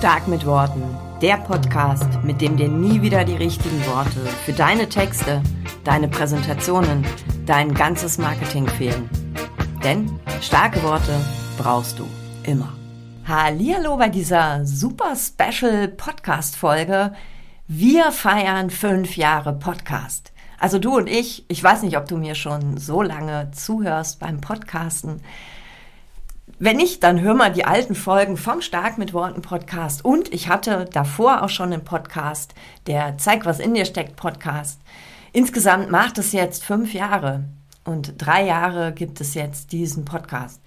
Stark mit Worten. Der Podcast, mit dem dir nie wieder die richtigen Worte für deine Texte, deine Präsentationen, dein ganzes Marketing fehlen. Denn starke Worte brauchst du immer. Hallihallo bei dieser super special Podcast Folge. Wir feiern fünf Jahre Podcast. Also du und ich, ich weiß nicht, ob du mir schon so lange zuhörst beim Podcasten. Wenn nicht, dann hör mal die alten Folgen vom Stark mit Worten Podcast. Und ich hatte davor auch schon einen Podcast, der Zeig, was in dir steckt Podcast. Insgesamt macht es jetzt fünf Jahre und drei Jahre gibt es jetzt diesen Podcast.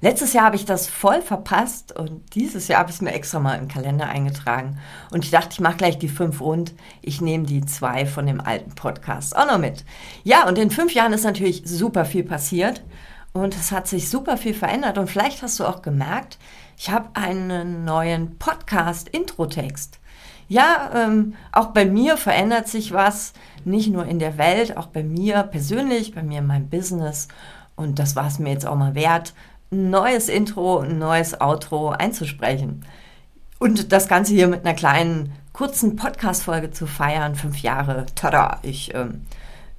Letztes Jahr habe ich das voll verpasst und dieses Jahr habe ich es mir extra mal im Kalender eingetragen. Und ich dachte, ich mache gleich die fünf rund. Ich nehme die zwei von dem alten Podcast auch noch mit. Ja, und in fünf Jahren ist natürlich super viel passiert. Und es hat sich super viel verändert. Und vielleicht hast du auch gemerkt, ich habe einen neuen Podcast-Intro-Text. Ja, ähm, auch bei mir verändert sich was, nicht nur in der Welt, auch bei mir persönlich, bei mir in meinem Business. Und das war es mir jetzt auch mal wert, ein neues Intro, ein neues Outro einzusprechen. Und das Ganze hier mit einer kleinen, kurzen Podcast-Folge zu feiern. Fünf Jahre, tada, ich ähm,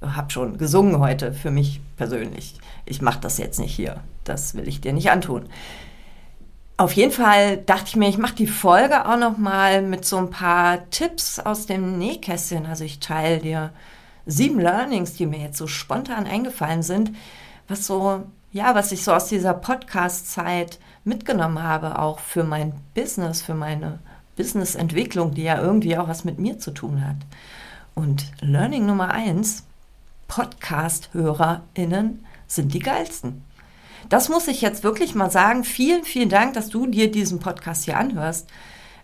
habe schon gesungen heute für mich persönlich ich mache das jetzt nicht hier. Das will ich dir nicht antun. Auf jeden Fall dachte ich mir, ich mache die Folge auch noch mal mit so ein paar Tipps aus dem Nähkästchen. Also ich teile dir sieben Learnings, die mir jetzt so spontan eingefallen sind, was so ja, was ich so aus dieser Podcast-Zeit mitgenommen habe, auch für mein Business, für meine Business-Entwicklung, die ja irgendwie auch was mit mir zu tun hat. Und Learning Nummer eins: Podcast-HörerInnen sind die geilsten. Das muss ich jetzt wirklich mal sagen. Vielen, vielen Dank, dass du dir diesen Podcast hier anhörst.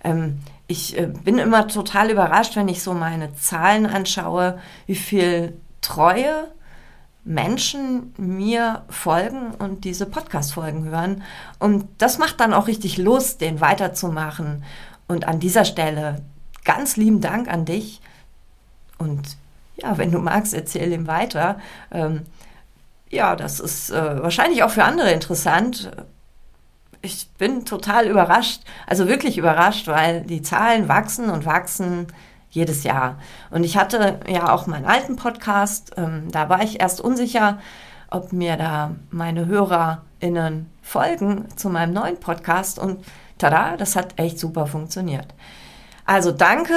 Ähm, ich äh, bin immer total überrascht, wenn ich so meine Zahlen anschaue, wie viel treue Menschen mir folgen und diese Podcast-Folgen hören. Und das macht dann auch richtig Lust, den weiterzumachen. Und an dieser Stelle ganz lieben Dank an dich. Und ja, wenn du magst, erzähl ihm weiter. Ähm, ja, das ist äh, wahrscheinlich auch für andere interessant. Ich bin total überrascht, also wirklich überrascht, weil die Zahlen wachsen und wachsen jedes Jahr. Und ich hatte ja auch meinen alten Podcast, ähm, da war ich erst unsicher, ob mir da meine HörerInnen folgen zu meinem neuen Podcast und tada, das hat echt super funktioniert. Also danke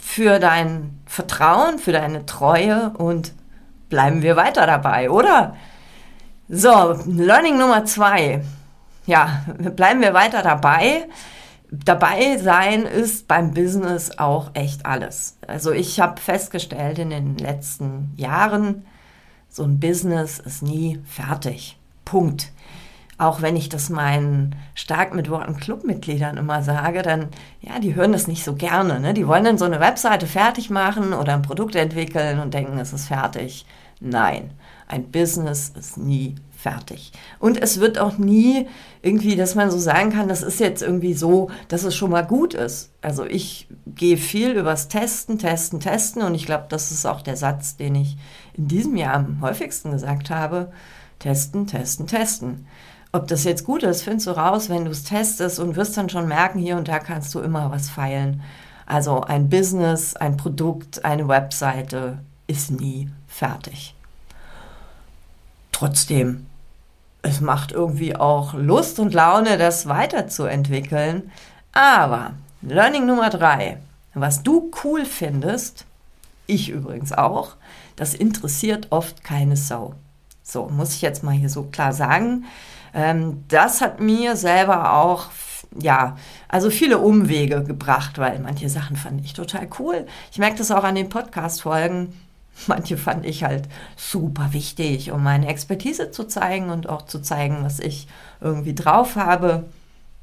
für dein Vertrauen, für deine Treue und bleiben wir weiter dabei, oder? So, Learning Nummer zwei. Ja, bleiben wir weiter dabei. Dabei sein ist beim Business auch echt alles. Also ich habe festgestellt in den letzten Jahren, so ein Business ist nie fertig. Punkt. Auch wenn ich das meinen stark mit Worten Clubmitgliedern immer sage, dann, ja, die hören das nicht so gerne. Ne? Die wollen dann so eine Webseite fertig machen oder ein Produkt entwickeln und denken, es ist fertig. Nein, ein Business ist nie fertig. Und es wird auch nie irgendwie, dass man so sagen kann, das ist jetzt irgendwie so, dass es schon mal gut ist. Also ich gehe viel übers Testen, Testen, Testen und ich glaube, das ist auch der Satz, den ich in diesem Jahr am häufigsten gesagt habe. Testen, testen, testen. Ob das jetzt gut ist, findest du raus, wenn du es testest und wirst dann schon merken, hier und da kannst du immer was feilen. Also ein Business, ein Produkt, eine Webseite ist nie fertig. Trotzdem, es macht irgendwie auch Lust und Laune, das weiterzuentwickeln. Aber Learning Nummer drei, was du cool findest, ich übrigens auch, das interessiert oft keine Sau. So, muss ich jetzt mal hier so klar sagen. Ähm, das hat mir selber auch, ja, also viele Umwege gebracht, weil manche Sachen fand ich total cool. Ich merke das auch an den Podcast-Folgen. Manche fand ich halt super wichtig, um meine Expertise zu zeigen und auch zu zeigen, was ich irgendwie drauf habe.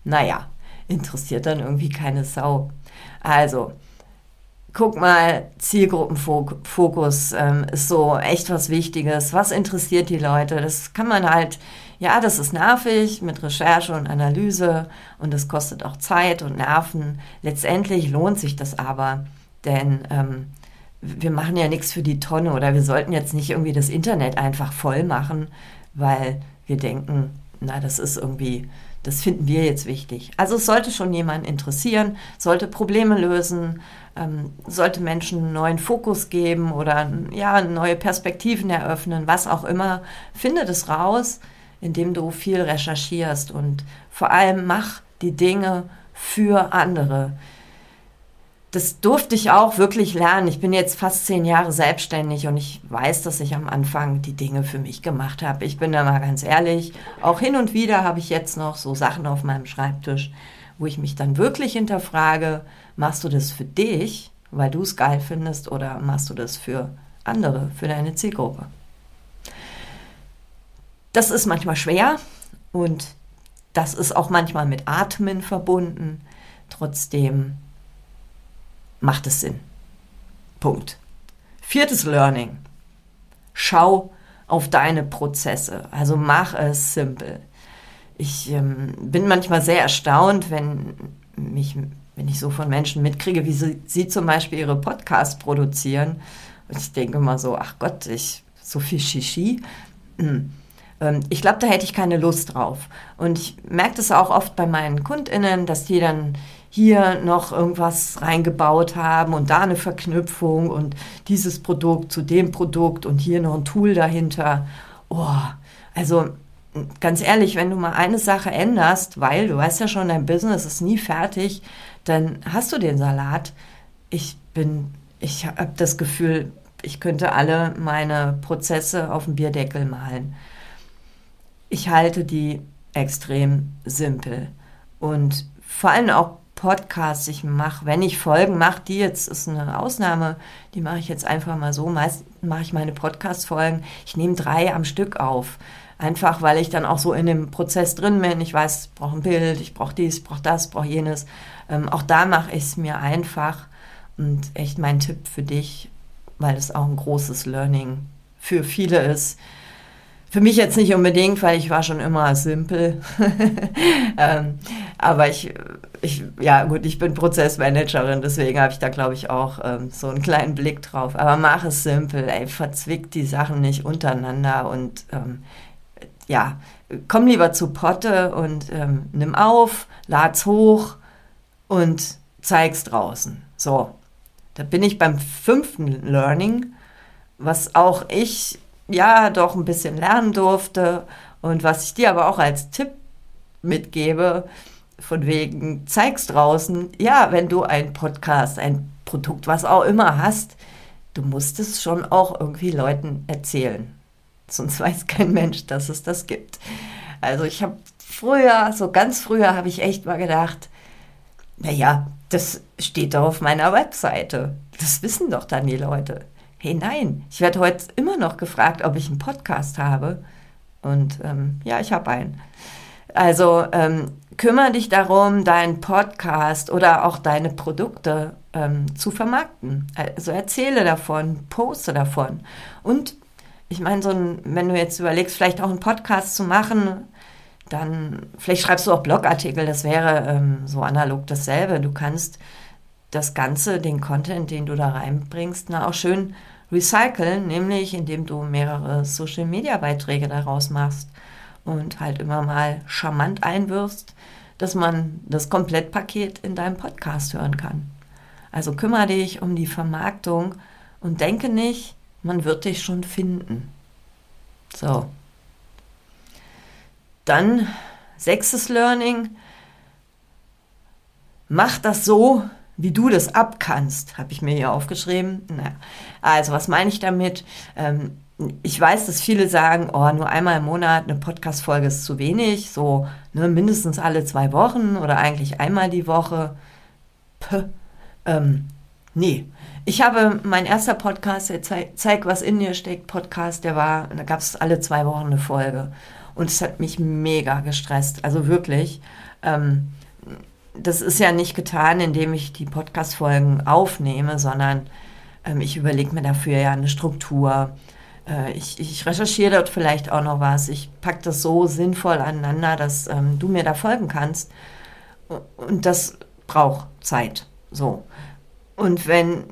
Naja, interessiert dann irgendwie keine Sau. Also, guck mal, Zielgruppenfokus ähm, ist so echt was Wichtiges. Was interessiert die Leute? Das kann man halt, ja, das ist nervig mit Recherche und Analyse und das kostet auch Zeit und Nerven. Letztendlich lohnt sich das aber, denn ähm, wir machen ja nichts für die Tonne oder wir sollten jetzt nicht irgendwie das Internet einfach voll machen, weil wir denken, na, das ist irgendwie, Das finden wir jetzt wichtig. Also es sollte schon jemanden interessieren, sollte Probleme lösen, ähm, sollte Menschen einen neuen Fokus geben oder ja, neue Perspektiven eröffnen, was auch immer. Finde das raus, indem du viel recherchierst und vor allem mach die Dinge für andere das durfte ich auch wirklich lernen. Ich bin jetzt fast zehn Jahre selbstständig und ich weiß, dass ich am Anfang die Dinge für mich gemacht habe. Ich bin da mal ganz ehrlich. Auch hin und wieder habe ich jetzt noch so Sachen auf meinem Schreibtisch, wo ich mich dann wirklich hinterfrage, machst du das für dich, weil du es geil findest, oder machst du das für andere, für deine Zielgruppe? Das ist manchmal schwer und das ist auch manchmal mit Atmen verbunden. Trotzdem macht es Sinn. Punkt. Viertes Learning. Schau auf deine Prozesse. Also mach es simpel. Ich ähm, bin manchmal sehr erstaunt, wenn mich, wenn ich so von Menschen mitkriege, wie sie, sie zum Beispiel ihre Podcasts produzieren. Und ich denke immer so, ach Gott, ich, so viel Shishi. Hm. Ähm, ich glaube, da hätte ich keine Lust drauf. Und ich merke das auch oft bei meinen KundInnen, dass die dann hier noch irgendwas reingebaut haben und da eine Verknüpfung und dieses Produkt zu dem Produkt und hier noch ein Tool dahinter. Oh, also ganz ehrlich, wenn du mal eine Sache änderst, weil du weißt ja schon, dein Business ist nie fertig, dann hast du den Salat. Ich bin, ich habe das Gefühl, ich könnte alle meine Prozesse auf dem Bierdeckel malen. Ich halte die extrem simpel und vor allem auch Podcasts ich mache, wenn ich Folgen mache, die jetzt ist eine Ausnahme, die mache ich jetzt einfach mal so. Meist mache ich meine Podcast-Folgen, ich nehme drei am Stück auf. Einfach, weil ich dann auch so in dem Prozess drin bin. Ich weiß, ich brauche ein Bild, ich brauche dies, ich brauche das, ich brauche jenes. Ähm, auch da mache ich es mir einfach. Und echt mein Tipp für dich, weil es auch ein großes Learning für viele ist, für mich jetzt nicht unbedingt, weil ich war schon immer simpel. ähm, aber ich, ich, ja gut, ich bin Prozessmanagerin, deswegen habe ich da, glaube ich, auch ähm, so einen kleinen Blick drauf. Aber mach es simpel, ey, verzwickt die Sachen nicht untereinander und ähm, ja, komm lieber zu Potte und ähm, nimm auf, lad's hoch und zeig's draußen. So, da bin ich beim fünften Learning, was auch ich ja doch ein bisschen lernen durfte und was ich dir aber auch als Tipp mitgebe, von wegen, zeig's draußen, ja, wenn du ein Podcast, ein Produkt, was auch immer hast, du musst es schon auch irgendwie Leuten erzählen. Sonst weiß kein Mensch, dass es das gibt. Also ich habe früher, so ganz früher, habe ich echt mal gedacht, naja, das steht doch auf meiner Webseite. Das wissen doch dann die Leute hey nein, ich werde heute immer noch gefragt, ob ich einen Podcast habe. Und ähm, ja, ich habe einen. Also ähm, kümmere dich darum, deinen Podcast oder auch deine Produkte ähm, zu vermarkten. Also erzähle davon, poste davon. Und ich meine, so ein, wenn du jetzt überlegst, vielleicht auch einen Podcast zu machen, dann vielleicht schreibst du auch Blogartikel, das wäre ähm, so analog dasselbe. Du kannst das Ganze, den Content, den du da reinbringst, na, auch schön recyceln, nämlich indem du mehrere Social-Media-Beiträge daraus machst und halt immer mal charmant einwirfst, dass man das Komplettpaket in deinem Podcast hören kann. Also kümmere dich um die Vermarktung und denke nicht, man wird dich schon finden. So. Dann sechstes Learning. Mach das so, wie du das abkannst, habe ich mir hier aufgeschrieben. Naja. Also, was meine ich damit? Ähm, ich weiß, dass viele sagen, oh, nur einmal im Monat eine Podcast-Folge ist zu wenig, so ne, mindestens alle zwei Wochen oder eigentlich einmal die Woche. Puh, ähm, nee. Ich habe mein erster Podcast, der Zeig, Zeig, was in dir steckt, Podcast, der war, da gab es alle zwei Wochen eine Folge. Und es hat mich mega gestresst, also wirklich. Ähm, das ist ja nicht getan, indem ich die Podcast-Folgen aufnehme, sondern ähm, ich überlege mir dafür ja eine Struktur. Äh, ich, ich, recherchiere dort vielleicht auch noch was. Ich packe das so sinnvoll aneinander, dass ähm, du mir da folgen kannst. Und das braucht Zeit. So. Und wenn,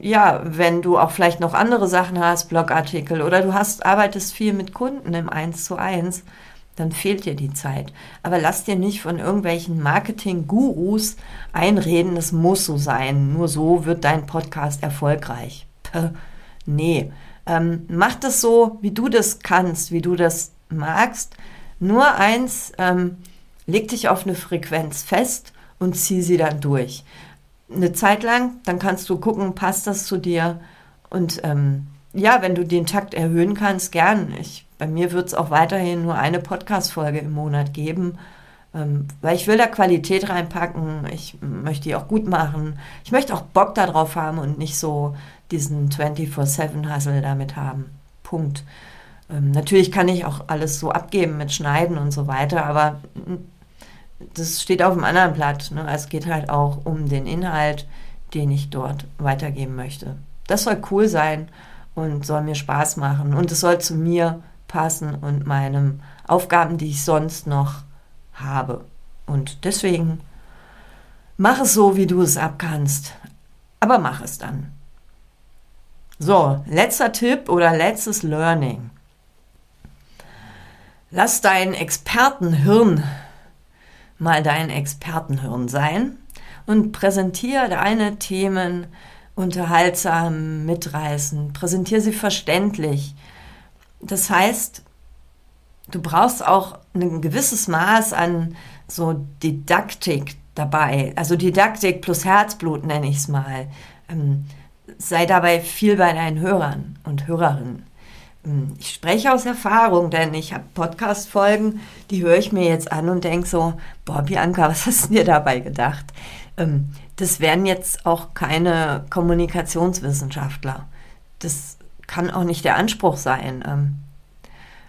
ja, wenn du auch vielleicht noch andere Sachen hast, Blogartikel oder du hast, arbeitest viel mit Kunden im Eins zu eins, dann fehlt dir die Zeit. Aber lass dir nicht von irgendwelchen Marketing-Gurus einreden, es muss so sein. Nur so wird dein Podcast erfolgreich. Puh, nee, ähm, mach das so, wie du das kannst, wie du das magst. Nur eins, ähm, leg dich auf eine Frequenz fest und zieh sie dann durch. Eine Zeit lang, dann kannst du gucken, passt das zu dir. Und ähm, ja, wenn du den Takt erhöhen kannst, gern. Ich, bei mir wird es auch weiterhin nur eine Podcast-Folge im Monat geben, ähm, weil ich will da Qualität reinpacken. Ich möchte die auch gut machen. Ich möchte auch Bock darauf haben und nicht so diesen 24-7-Hustle damit haben. Punkt. Ähm, natürlich kann ich auch alles so abgeben mit Schneiden und so weiter, aber das steht auf einem anderen Blatt. Ne? Es geht halt auch um den Inhalt, den ich dort weitergeben möchte. Das soll cool sein und soll mir Spaß machen und es soll zu mir passen und meinen Aufgaben, die ich sonst noch habe. Und deswegen mach es so, wie du es abkannst, aber mach es dann. So, letzter Tipp oder letztes Learning. Lass dein Expertenhirn mal dein Expertenhirn sein und präsentiere deine Themen unterhaltsam, mitreißend, präsentiere sie verständlich. Das heißt, du brauchst auch ein gewisses Maß an so Didaktik dabei. Also Didaktik plus Herzblut nenne ich es mal. Ähm, sei dabei viel bei deinen Hörern und Hörerinnen. Hm, ich spreche aus Erfahrung, denn ich habe Podcast-Folgen, die höre ich mir jetzt an und denke so, boah, Bianca, was hast du dir dabei gedacht? Ähm, das wären jetzt auch keine Kommunikationswissenschaftler. Das kann auch nicht der Anspruch sein. Ähm,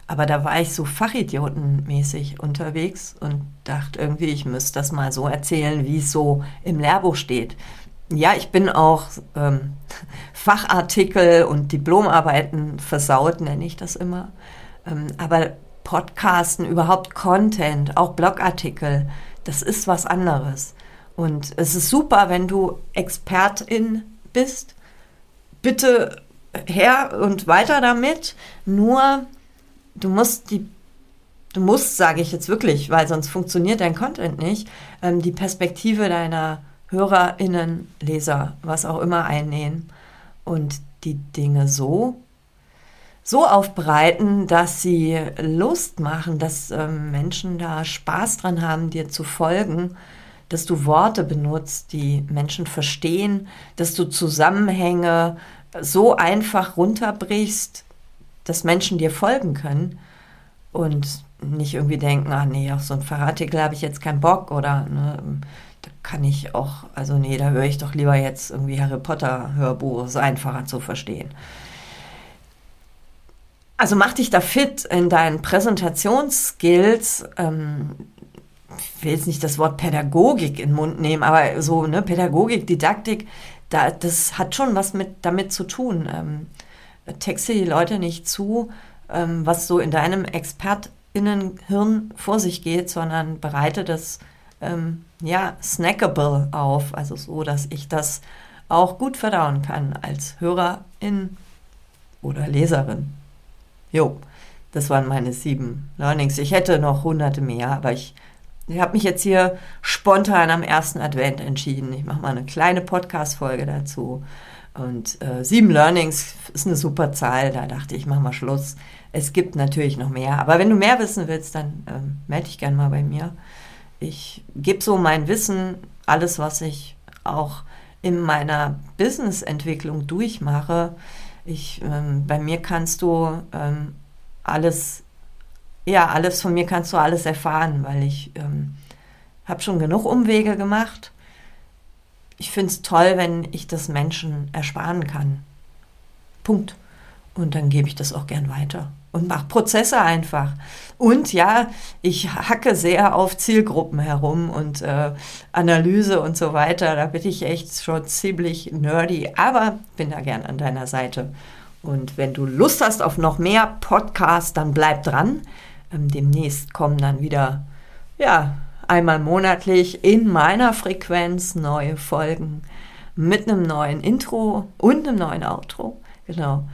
aber da war ich so fachidiotenmäßig unterwegs und dachte irgendwie, ich müsste das mal so erzählen, wie es so im Lehrbuch steht. Ja, ich bin auch ähm, Fachartikel und Diplomarbeiten versaut, nenne ich das immer. Ähm, aber Podcasten, überhaupt Content, auch Blogartikel, das ist was anderes. Und es ist super, wenn du Expertin bist. Bitte her und weiter damit. Nur du musst die, du musst, sage ich jetzt wirklich, weil sonst funktioniert dein Content nicht, ähm, die Perspektive deiner HörerInnen, Leser, was auch immer einnehmen und die Dinge so, so aufbereiten, dass sie Lust machen, dass ähm, Menschen da Spaß dran haben, dir zu folgen, dass du Worte benutzt, die Menschen verstehen, dass du Zusammenhänge so einfach runterbrichst, dass Menschen dir folgen können und nicht irgendwie denken, ach nee, auf so ein Fahrradartikel habe ich jetzt keinen Bock oder ne, kann ich auch, also nee, da höre ich doch lieber jetzt irgendwie Harry Potter Hörbuch, ist einfacher zu verstehen. Also mach dich da fit in deinen Präsentationsskills. Ähm, ich will jetzt nicht das Wort Pädagogik in den Mund nehmen, aber so, ne, Pädagogik, Didaktik, da, das hat schon was mit, damit zu tun. Ähm, texte die Leute nicht zu, ähm, was so in deinem ExpertInnenhirn vor sich geht, sondern bereite das ähm, ja, snackable auf, also so, dass ich das auch gut verdauen kann als Hörerin oder Leserin. Jo, das waren meine sieben Learnings. Ich hätte noch hunderte mehr, aber ich, ich habe mich jetzt hier spontan am ersten Advent entschieden. Ich mache mal eine kleine Podcast-Folge dazu. Und äh, sieben Learnings ist eine super Zahl. Da dachte ich, mach mal Schluss. Es gibt natürlich noch mehr. Aber wenn du mehr wissen willst, dann ähm, melde dich gerne mal bei mir ich gebe so mein Wissen, alles, was ich auch in meiner Business-Entwicklung durchmache. Ich, ähm, bei mir kannst du ähm, alles, ja, alles von mir kannst du alles erfahren, weil ich ähm, habe schon genug Umwege gemacht. Ich finde es toll, wenn ich das Menschen ersparen kann. Punkt. Und dann gebe ich das auch gern weiter und mache Prozesse einfach. Und ja, ich hacke sehr auf Zielgruppen herum und äh, Analyse und so weiter. Da bin ich echt schon ziemlich nerdy, aber bin da gern an deiner Seite. Und wenn du Lust hast auf noch mehr Podcasts, dann bleib dran. Ähm, demnächst kommen dann wieder, ja, einmal monatlich in meiner Frequenz neue Folgen mit einem neuen Intro und einem neuen Outro. Genau.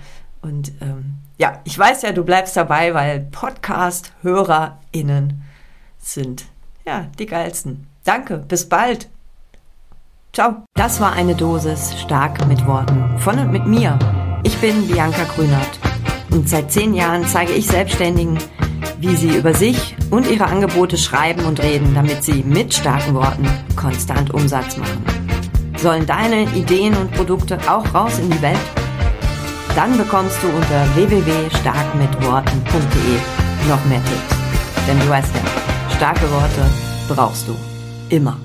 Und ähm, ja, ich weiß ja, du bleibst dabei, weil Podcast-HörerInnen sind ja die geilsten. Danke, bis bald. Ciao. Das war eine Dosis stark mit Worten von und mit mir. Ich bin Bianca Grünert und seit zehn Jahren zeige ich Selbstständigen, wie sie über sich und ihre Angebote schreiben und reden, damit sie mit starken Worten konstant Umsatz machen. Sollen deine Ideen und Produkte auch raus in die Welt? Dann bekommst du unter www.starkmitworten.de noch mehr Tipps. Denn du weißt ja, starke Worte brauchst du immer.